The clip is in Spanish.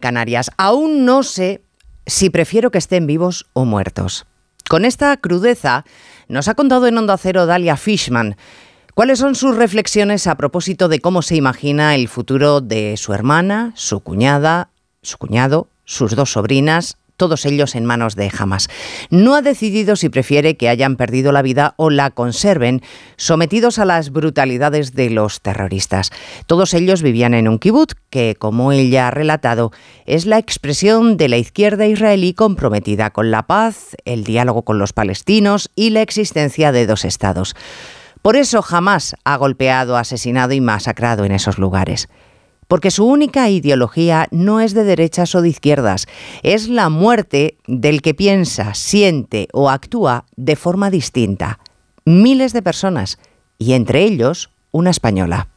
Canarias. Aún no sé si prefiero que estén vivos o muertos. Con esta crudeza nos ha contado en Onda Cero Dalia Fishman cuáles son sus reflexiones a propósito de cómo se imagina el futuro de su hermana, su cuñada, su cuñado, sus dos sobrinas todos ellos en manos de Hamas. No ha decidido si prefiere que hayan perdido la vida o la conserven, sometidos a las brutalidades de los terroristas. Todos ellos vivían en un kibbutz que, como ella ha relatado, es la expresión de la izquierda israelí comprometida con la paz, el diálogo con los palestinos y la existencia de dos estados. Por eso jamás ha golpeado, asesinado y masacrado en esos lugares porque su única ideología no es de derechas o de izquierdas, es la muerte del que piensa, siente o actúa de forma distinta. Miles de personas, y entre ellos una española.